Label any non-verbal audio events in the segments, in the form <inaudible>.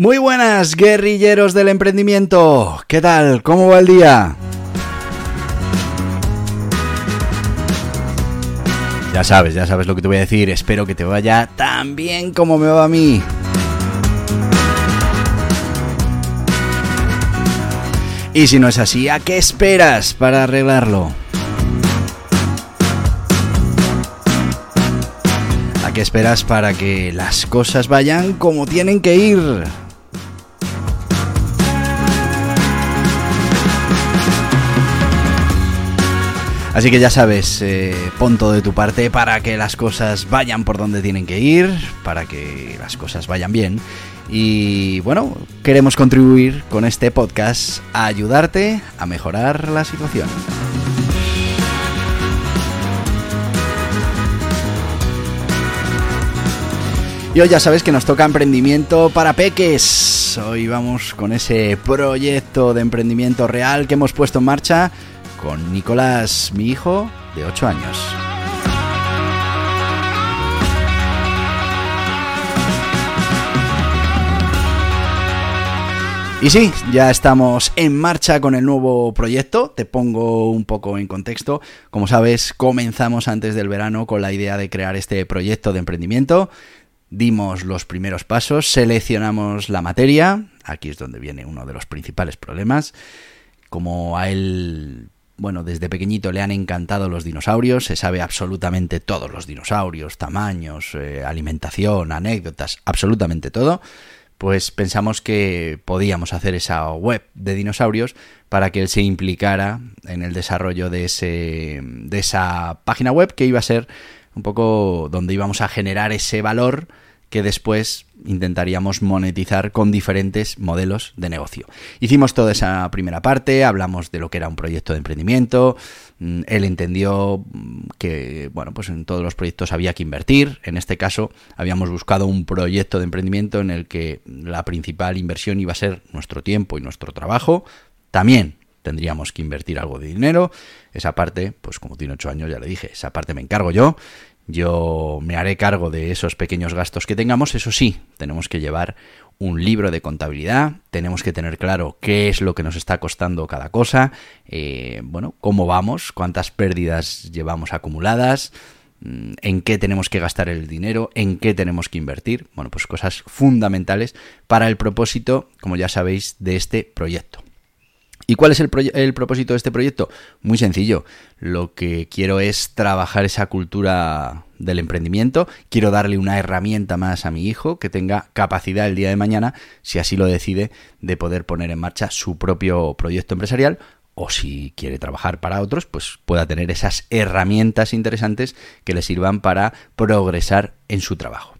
Muy buenas, guerrilleros del emprendimiento. ¿Qué tal? ¿Cómo va el día? Ya sabes, ya sabes lo que te voy a decir. Espero que te vaya tan bien como me va a mí. Y si no es así, ¿a qué esperas para arreglarlo? ¿A qué esperas para que las cosas vayan como tienen que ir? Así que ya sabes, eh, pon todo de tu parte para que las cosas vayan por donde tienen que ir, para que las cosas vayan bien. Y bueno, queremos contribuir con este podcast a ayudarte a mejorar la situación. Y hoy ya sabes que nos toca emprendimiento para peques. Hoy vamos con ese proyecto de emprendimiento real que hemos puesto en marcha con Nicolás, mi hijo, de 8 años. Y sí, ya estamos en marcha con el nuevo proyecto. Te pongo un poco en contexto. Como sabes, comenzamos antes del verano con la idea de crear este proyecto de emprendimiento. Dimos los primeros pasos, seleccionamos la materia. Aquí es donde viene uno de los principales problemas. Como a él bueno, desde pequeñito le han encantado los dinosaurios, se sabe absolutamente todos los dinosaurios, tamaños, eh, alimentación, anécdotas, absolutamente todo, pues pensamos que podíamos hacer esa web de dinosaurios para que él se implicara en el desarrollo de, ese, de esa página web que iba a ser un poco donde íbamos a generar ese valor que después intentaríamos monetizar con diferentes modelos de negocio. Hicimos toda esa primera parte, hablamos de lo que era un proyecto de emprendimiento, mm, él entendió mm, que, bueno, pues en todos los proyectos había que invertir, en este caso habíamos buscado un proyecto de emprendimiento en el que la principal inversión iba a ser nuestro tiempo y nuestro trabajo, también tendríamos que invertir algo de dinero, esa parte, pues como tiene ocho años ya le dije, esa parte me encargo yo, yo me haré cargo de esos pequeños gastos que tengamos. Eso sí, tenemos que llevar un libro de contabilidad, tenemos que tener claro qué es lo que nos está costando cada cosa, eh, bueno, cómo vamos, cuántas pérdidas llevamos acumuladas, mm, en qué tenemos que gastar el dinero, en qué tenemos que invertir. Bueno, pues cosas fundamentales para el propósito, como ya sabéis, de este proyecto. ¿Y cuál es el, propósito de este proyecto? Muy sencillo. Lo que quiero es trabajar esa cultura del emprendimiento. Quiero darle una herramienta más a mi hijo que tenga capacidad el día de mañana, si así lo decide, de poder poner en marcha su propio proyecto empresarial o si quiere trabajar para otros, pues pueda tener esas herramientas interesantes que le sirvan para progresar en su trabajo.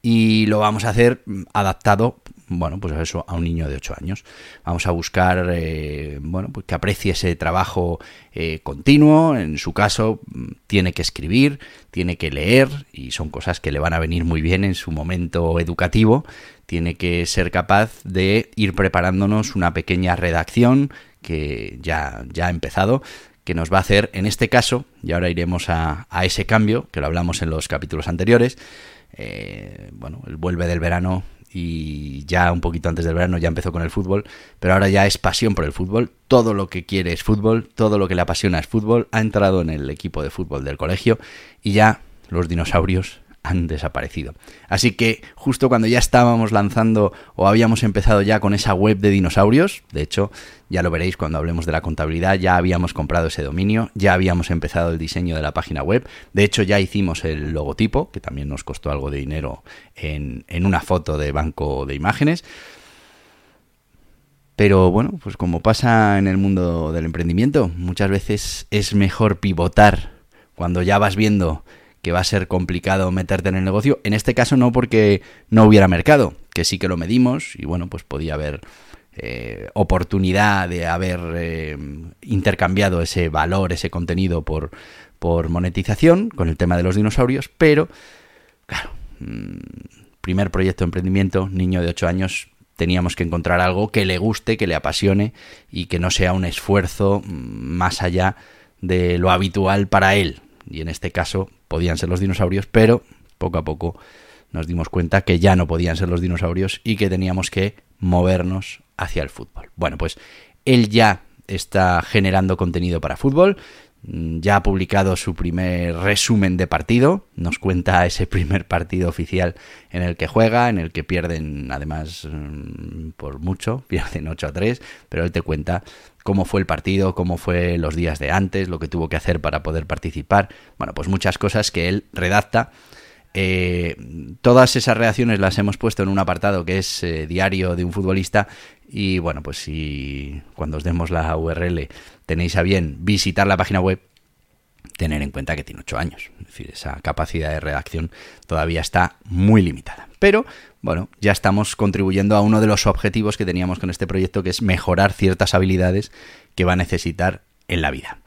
Y lo vamos a hacer adaptado bueno, pues eso, a un niño de 8 años. Vamos a buscar, eh, bueno, pues que aprecie ese trabajo eh, continuo. En su caso, mm, tiene que escribir, tiene que leer, y son cosas que le van a venir muy bien en su momento educativo. Tiene que ser capaz de ir preparándonos una pequeña redacción que ya, ya ha empezado, que nos va a hacer, en este caso, y ahora iremos a, a ese cambio, que lo hablamos en los capítulos anteriores, eh, bueno, el vuelve del verano y ya un poquito antes del verano ya empezó con el fútbol, pero ahora ya es pasión por el fútbol, todo lo que quiere es fútbol, todo lo que le apasiona es fútbol, ha entrado en el equipo de fútbol del colegio y ya los dinosaurios han desaparecido. Así que justo cuando ya estábamos lanzando o habíamos empezado ya con esa web de dinosaurios, de hecho ya lo veréis cuando hablemos de la contabilidad, ya habíamos comprado ese dominio, ya habíamos empezado el diseño de la página web, de hecho ya hicimos el logotipo, que también nos costó algo de dinero en, en una foto de banco de imágenes. Pero bueno, pues como pasa en el mundo del emprendimiento, muchas veces es mejor pivotar cuando ya vas viendo que va a ser complicado meterte en el negocio. En este caso no porque no hubiera mercado, que sí que lo medimos y bueno, pues podía haber eh, oportunidad de haber eh, intercambiado ese valor, ese contenido por, por monetización con el tema de los dinosaurios, pero claro, mm, primer proyecto de emprendimiento, niño de 8 años, teníamos que encontrar algo que le guste, que le apasione y que no sea un esfuerzo mm, más allá de lo habitual para él. Y en este caso podían ser los dinosaurios, pero poco a poco nos dimos cuenta que ya no podían ser los dinosaurios y que teníamos que movernos hacia el fútbol. Bueno, pues él ya está generando contenido para fútbol, Mm, ya ha publicado su primer resumen de partido, nos cuenta ese <laughs> primer partido oficial en el que juega, en el que pierden además mm, por mucho, <laughs> pierden 8 a 3, pero él te cuenta cómo fue el partido, cómo fue los días de antes, lo que tuvo que hacer para poder participar, bueno, pues muchas cosas que él redacta. Eh, todas esas reacciones las hemos puesto en un apartado que es eh, diario de un futbolista y bueno, pues si cuando os demos la URL tenéis a bien visitar la página web, tener en cuenta que tiene 8 años. Es decir, esa capacidad de redacción todavía está muy limitada. Pero bueno, ya estamos contribuyendo a uno de los objetivos que teníamos con este proyecto, que es mejorar ciertas habilidades que va a necesitar en la vida.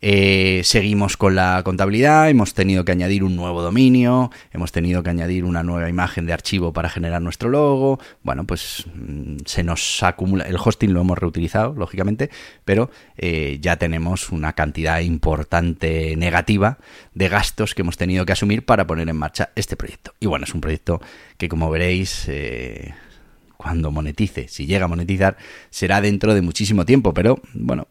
Eh, seguimos con la contabilidad, hemos tenido que añadir un nuevo dominio, hemos tenido que añadir una nueva imagen de archivo para generar nuestro logo. Bueno, pues mm, se nos acumula, el hosting lo hemos reutilizado, lógicamente, pero eh, ya tenemos una cantidad importante negativa de gastos que hemos tenido que asumir para poner en marcha este proyecto. Y bueno, es un proyecto que como veréis... Eh, cuando monetice, si llega a monetizar, será dentro de muchísimo tiempo. Pero bueno,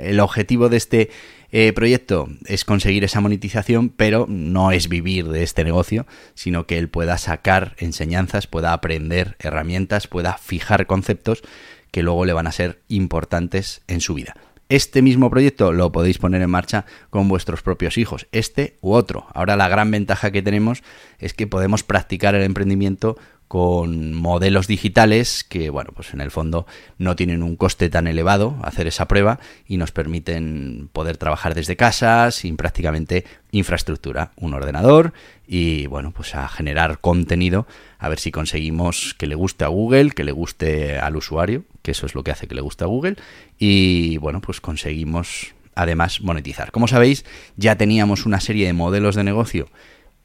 el objetivo de este eh, proyecto es conseguir esa monetización, pero no es vivir de este negocio, sino que él pueda sacar enseñanzas, pueda aprender herramientas, pueda fijar conceptos que luego le van a ser importantes en su vida. Este mismo proyecto lo podéis poner en marcha con vuestros propios hijos, este u otro. Ahora la gran ventaja que tenemos es que podemos practicar el emprendimiento con modelos digitales que, bueno, pues en el fondo no tienen un coste tan elevado hacer esa prueba y nos permiten poder trabajar desde casa sin prácticamente infraestructura, un ordenador y, bueno, pues a generar contenido a ver si conseguimos que le guste a Google, que le guste al usuario, que eso es lo que hace que le guste a Google y, bueno, pues conseguimos además monetizar. Como sabéis, ya teníamos una serie de modelos de negocio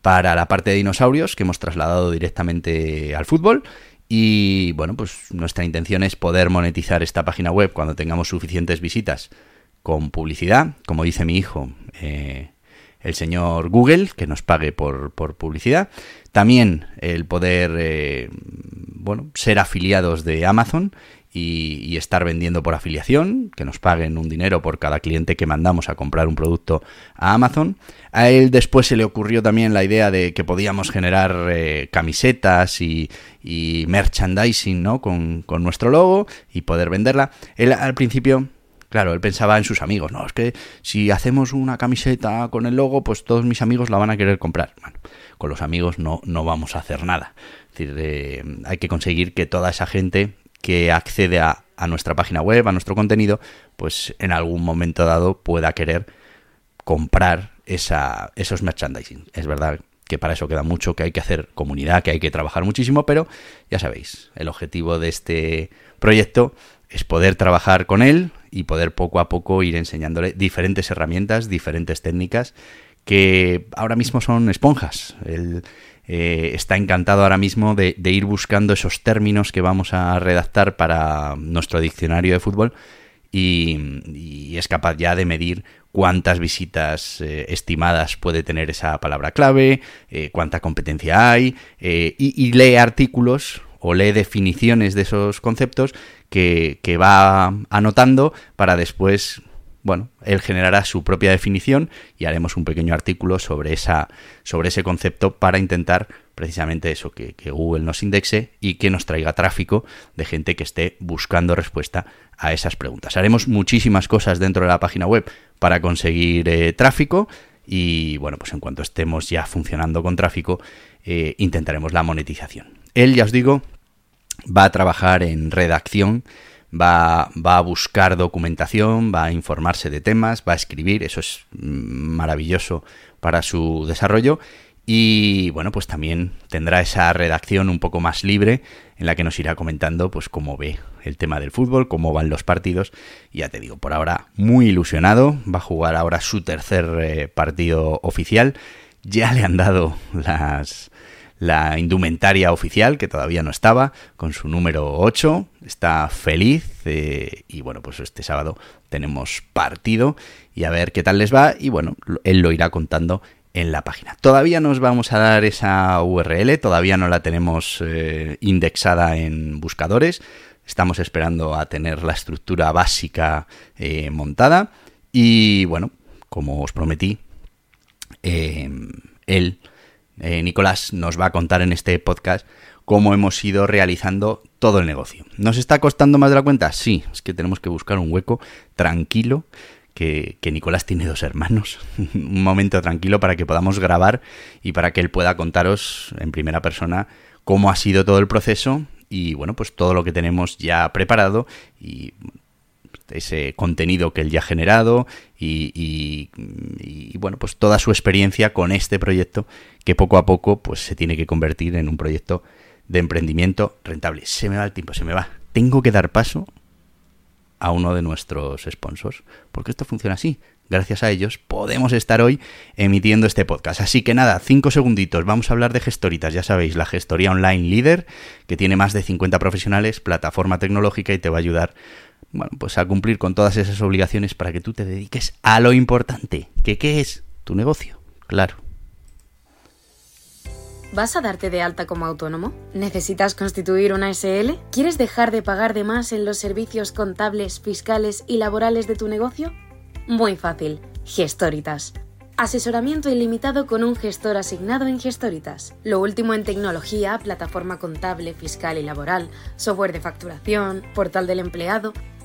para la parte de dinosaurios que hemos trasladado directamente al fútbol. Y bueno, pues nuestra intención es poder monetizar esta página web cuando tengamos suficientes visitas con publicidad, como dice mi hijo, eh, el señor Google, que nos pague por, publicidad. También el poder, eh, bueno, ser afiliados de Amazon y, estar vendiendo por afiliación, que nos paguen un dinero por cada cliente que mandamos a comprar un producto a Amazon. A él después se le ocurrió también la idea de que podíamos generar eh, camisetas y, merchandising ¿no? Con, con, nuestro logo y poder venderla. Él al principio... Claro, él pensaba en sus amigos, no, es que si hacemos una camiseta con el logo, pues todos mis amigos la van a querer comprar. Bueno, con los amigos no, no vamos a hacer nada. Es decir, eh, hay que conseguir que toda esa gente que accede a, nuestra página web, a nuestro contenido, pues en algún momento dado pueda querer comprar esa, esos merchandising. Es verdad que para eso queda mucho, que hay que hacer comunidad, que hay que trabajar muchísimo, pero ya sabéis, el objetivo de este proyecto es poder trabajar con él y poder poco a poco ir enseñándole diferentes herramientas, diferentes técnicas que ahora mismo son esponjas. El, eh, está encantado ahora mismo de, ir buscando esos términos que vamos a redactar para nuestro diccionario de fútbol y, es capaz ya de medir cuántas visitas eh, estimadas puede tener esa palabra clave, eh, cuánta competencia hay y, lee artículos o lee definiciones de esos conceptos que, que va anotando para después bueno, él generará su propia definición y haremos un pequeño artículo sobre, esa, sobre ese concepto para intentar precisamente eso, que, Google nos indexe y que nos traiga tráfico de gente que esté buscando respuesta a esas preguntas. Haremos muchísimas cosas dentro de la página web para conseguir eh, tráfico y bueno, pues en cuanto estemos ya funcionando con tráfico, eh, intentaremos la monetización. Él, ya os digo, va a trabajar en redacción va, va a buscar documentación, va a informarse de temas, va a escribir, eso es maravilloso para su desarrollo y bueno, pues también tendrá esa redacción un poco más libre en la que nos irá comentando pues cómo ve el tema del fútbol, cómo van los partidos. Ya te digo, por ahora muy ilusionado, va a jugar ahora su tercer eh, partido oficial. Ya le han dado las la indumentaria oficial, que todavía no estaba, con su número 8. Está feliz eh, y bueno, pues este sábado tenemos partido y a ver qué tal les va y bueno, él lo irá contando en la página. Todavía nos vamos a dar esa URL, todavía no la tenemos eh, indexada en buscadores. Estamos esperando a tener la estructura básica eh, montada. Y bueno, como os prometí, eh, Nicolás, nos va a contar en este podcast cómo hemos ido realizando todo el negocio. ¿Nos está costando más de la cuenta? Sí, es que tenemos que buscar un hueco tranquilo que, Nicolás tiene dos hermanos. <laughs> un momento tranquilo para que podamos grabar y para que él pueda contaros en primera persona cómo ha sido todo el proceso y bueno, pues todo lo que tenemos ya preparado y ese contenido que él ya ha generado y, bueno, pues toda su experiencia con este proyecto que poco a poco pues se tiene que convertir en un proyecto de emprendimiento rentable. Se me va el tiempo, se me va. Tengo que dar paso a uno de nuestros sponsors, porque esto funciona así. Gracias a ellos podemos estar hoy emitiendo este podcast. Así que nada, cinco segunditos, vamos a hablar de gestoritas, ya sabéis, la gestoría online líder, que tiene más de 50 profesionales, plataforma tecnológica y te va a ayudar bueno, pues a cumplir con todas esas obligaciones para que tú te dediques a lo importante, que qué es tu negocio, claro. ¿Vas a darte de alta como autónomo? ¿Necesitas constituir una SL? ¿Quieres dejar de pagar de más en los servicios contables, fiscales y laborales de tu negocio? Muy fácil. Gestoritas. Asesoramiento ilimitado con un gestor asignado en Gestoritas. Lo último en tecnología, plataforma contable, fiscal y laboral, software de facturación, portal del empleado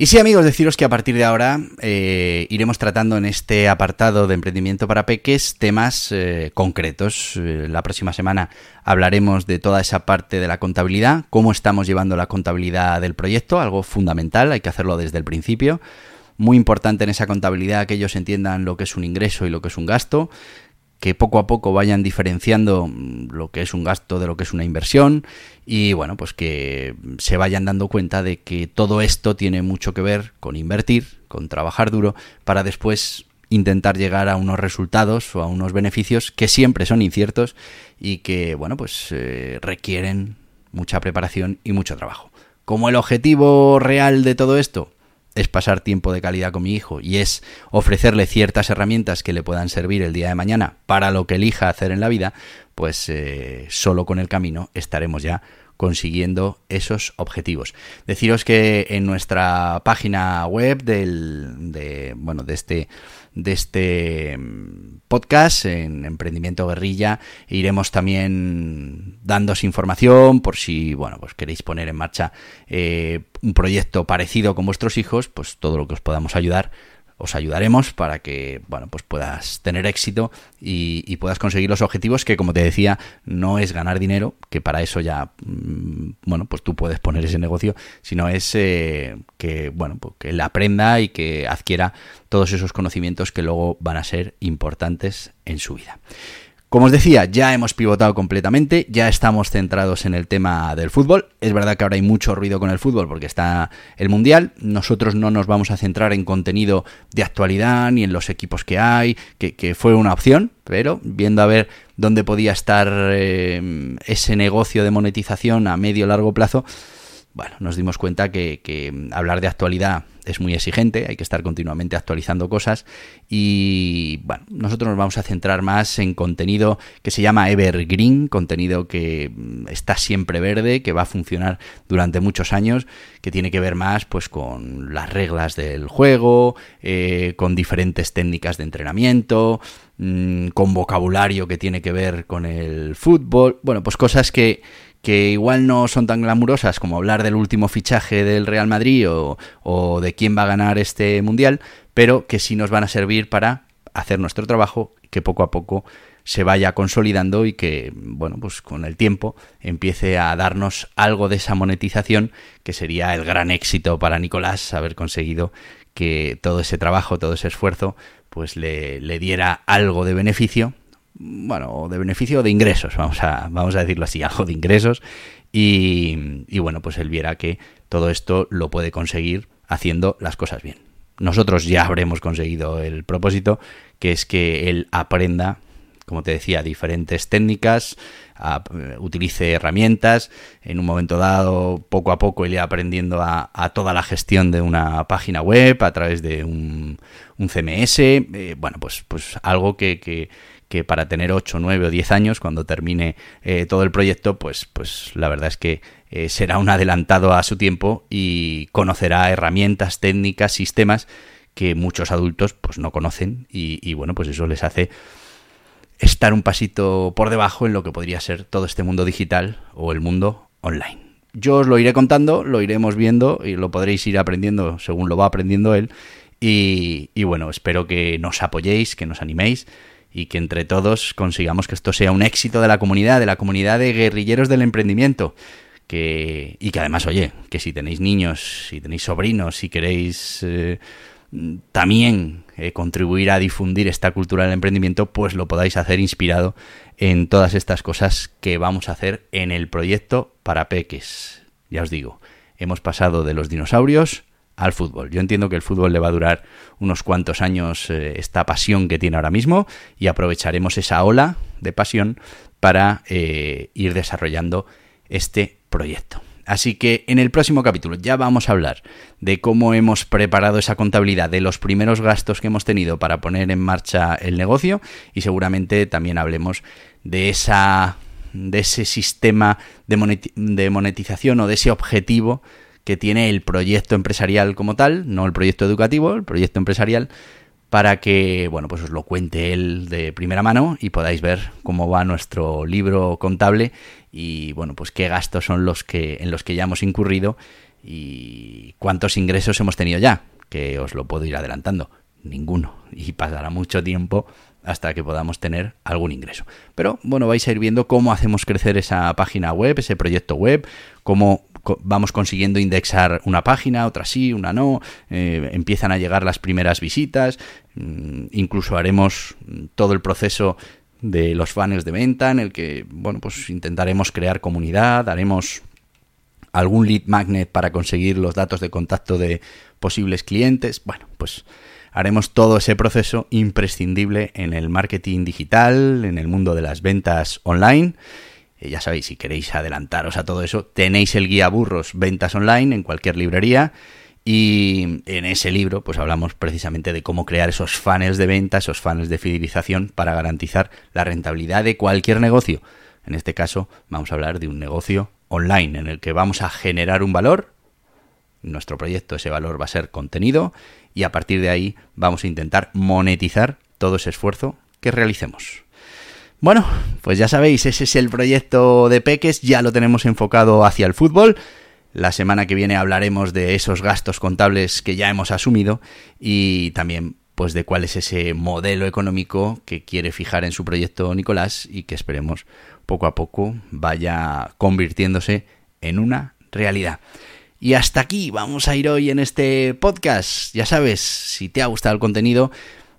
Y sí, amigos, deciros que a partir de ahora eh, iremos tratando en este apartado de emprendimiento para peques temas eh, concretos. Eh, la próxima semana hablaremos de toda esa parte de la contabilidad, cómo estamos llevando la contabilidad del proyecto, algo fundamental, hay que hacerlo desde el principio. Muy importante en esa contabilidad que ellos entiendan lo que es un ingreso y lo que es un gasto, que poco a poco vayan diferenciando mm, lo que es un gasto de lo que es una inversión y bueno, pues que se vayan dando cuenta de que todo esto tiene mucho que ver con invertir, con trabajar duro para después intentar llegar a unos resultados o a unos beneficios que siempre son inciertos y que bueno, pues eh, requieren mucha preparación y mucho trabajo. Como el objetivo real de todo esto es pasar tiempo de calidad con mi hijo y es ofrecerle ciertas herramientas que le puedan servir el día de mañana para lo que elija hacer en la vida, pues eh, solo con el camino estaremos ya consiguiendo esos objetivos. Deciros que en nuestra página web del, de, bueno, de este de este mm, podcast en Emprendimiento Guerrilla. Iremos también dándos información por si, bueno, pues queréis poner en marcha eh, un proyecto parecido con vuestros hijos, pues todo lo que os podamos ayudar os ayudaremos para que bueno pues puedas tener éxito y, puedas conseguir los objetivos que como te decía no es ganar dinero que para eso ya mm, bueno pues tú puedes poner ese negocio sino es eh, que bueno pues que él aprenda y que adquiera todos esos conocimientos que luego van a ser importantes en su vida como os decía, ya hemos pivotado completamente, ya estamos centrados en el tema del fútbol. Es verdad que ahora hay mucho ruido con el fútbol porque está el Mundial. Nosotros no nos vamos a centrar en contenido de actualidad ni en los equipos que hay, que, fue una opción, pero viendo a ver dónde podía estar eh, ese negocio de monetización a medio largo plazo, bueno, nos dimos cuenta que, hablar de actualidad es muy exigente, hay que estar continuamente actualizando cosas y bueno, nosotros nos vamos a centrar más en contenido que se llama Evergreen, contenido que mm, está siempre verde, que va a funcionar durante muchos años, que tiene que ver más pues con las reglas del juego, eh, con diferentes técnicas de entrenamiento, mm, con vocabulario que tiene que ver con el fútbol, bueno, pues cosas que que igual no son tan glamurosas como hablar del último fichaje del Real Madrid o, de quién va a ganar este mundial, pero que sí nos van a servir para hacer nuestro trabajo, que poco a poco se vaya consolidando y que, bueno, pues con el tiempo empiece a darnos algo de esa monetización que sería el gran éxito para Nicolás haber conseguido que todo ese trabajo, todo ese esfuerzo, pues le, le diera algo de beneficio bueno, de beneficio o de ingresos, vamos a, vamos a decirlo así, <laughs> algo de ingresos. Y, y bueno, pues él viera que todo esto lo puede conseguir haciendo las cosas bien. Nosotros ya habremos conseguido el propósito, que es que él aprenda, como te decía, diferentes técnicas, utilice herramientas, en un momento dado, poco a poco, iré aprendiendo a, toda la gestión de una página web a través de un, un CMS, eh, bueno, pues, pues algo que que para tener 8, 9 o 10 años, cuando termine eh, todo el proyecto, pues, pues la verdad es que eh, será un adelantado a su tiempo y conocerá herramientas, técnicas, sistemas que muchos adultos pues no conocen y, bueno, pues eso les hace estar un pasito por debajo en lo que podría ser todo este mundo digital o el mundo online. Yo os lo iré contando, lo iremos viendo y lo podréis ir aprendiendo según lo va aprendiendo él. Y, y bueno, espero que nos apoyéis, que nos animéis y que entre todos consigamos que esto sea un éxito de la comunidad, de la comunidad de guerrilleros del emprendimiento. Que, y que además, oye, que si tenéis niños, si tenéis sobrinos, si queréis eh, también eh, contribuir a difundir esta cultura del emprendimiento, pues lo podáis hacer inspirado en todas estas cosas que vamos a hacer en el proyecto para peques. Ya os digo, hemos pasado de los dinosaurios al fútbol. Yo entiendo que el fútbol le va a durar unos cuantos años eh, esta pasión que tiene ahora mismo y aprovecharemos esa ola de pasión para eh, ir desarrollando este proyecto. Así que en el próximo capítulo ya vamos a hablar de cómo hemos preparado esa contabilidad de los primeros gastos que hemos tenido para poner en marcha el negocio y seguramente también hablemos de esa de ese sistema de monetización o de ese objetivo que tiene el proyecto empresarial como tal, no el proyecto educativo, el proyecto empresarial, para que, bueno, pues os lo cuente él de primera mano y podáis ver cómo va nuestro libro contable y, bueno, pues qué gastos son los que, en los que ya hemos incurrido y cuántos ingresos hemos tenido ya, que os lo puedo ir adelantando. Ninguno. Y pasará mucho tiempo hasta que podamos tener algún ingreso. Pero bueno, vais a ir viendo cómo hacemos crecer esa página web, ese proyecto web, cómo vamos consiguiendo indexar una página, otra sí, una no, eh, empiezan a llegar las primeras visitas, mm, incluso haremos todo el proceso de los funnels de venta en el que, bueno, pues intentaremos crear comunidad, haremos algún lead magnet para conseguir los datos de contacto de posibles clientes, bueno, pues haremos todo ese proceso imprescindible en el marketing digital, en el mundo de las ventas online eh, ya sabéis, si queréis adelantaros a todo eso, tenéis el guía burros ventas online en cualquier librería. Y en ese libro, pues hablamos precisamente de cómo crear esos fans de venta, esos fans de fidelización para garantizar la rentabilidad de cualquier negocio. En este caso, vamos a hablar de un negocio online en el que vamos a generar un valor. Nuestro proyecto, ese valor va a ser contenido y a partir de ahí vamos a intentar monetizar todo ese esfuerzo que realicemos. Bueno, pues ya sabéis, ese es el proyecto de Peques, ya lo tenemos enfocado hacia el fútbol. La semana que viene hablaremos de esos gastos contables que ya hemos asumido y también pues de cuál es ese modelo económico que quiere fijar en su proyecto Nicolás y que esperemos poco a poco vaya convirtiéndose en una realidad. Y hasta aquí vamos a ir hoy en este podcast. Ya sabes, si te ha gustado el contenido,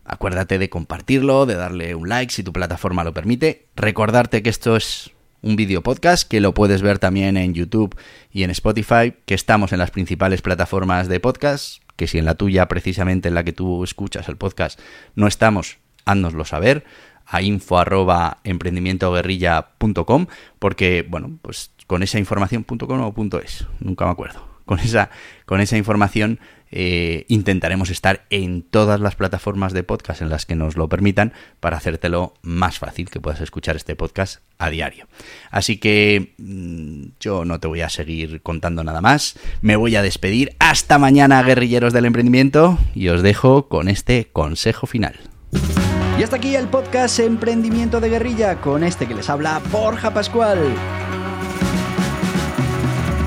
Acuérdate de compartirlo, de darle un like si tu plataforma lo permite. Recordarte que esto es un vídeo podcast que lo puedes ver también en YouTube y en Spotify, que estamos en las principales plataformas de podcast, que si en la tuya, precisamente en la que tú escuchas el podcast, no estamos, háznoslo saber a info arroba emprendimientoguerrilla.com porque, bueno, pues con esa información.com o .es, nunca me acuerdo. Con esa, con esa información eh, intentaremos estar en todas las plataformas de podcast en las que nos lo permitan para hacértelo más fácil que puedas escuchar este podcast a diario. Así que mm, yo no te voy a seguir contando nada más. Me voy a despedir. Hasta mañana, guerrilleros del emprendimiento. Y os dejo con este consejo final. Y hasta aquí el podcast Emprendimiento de Guerrilla con este que les habla Borja Pascual.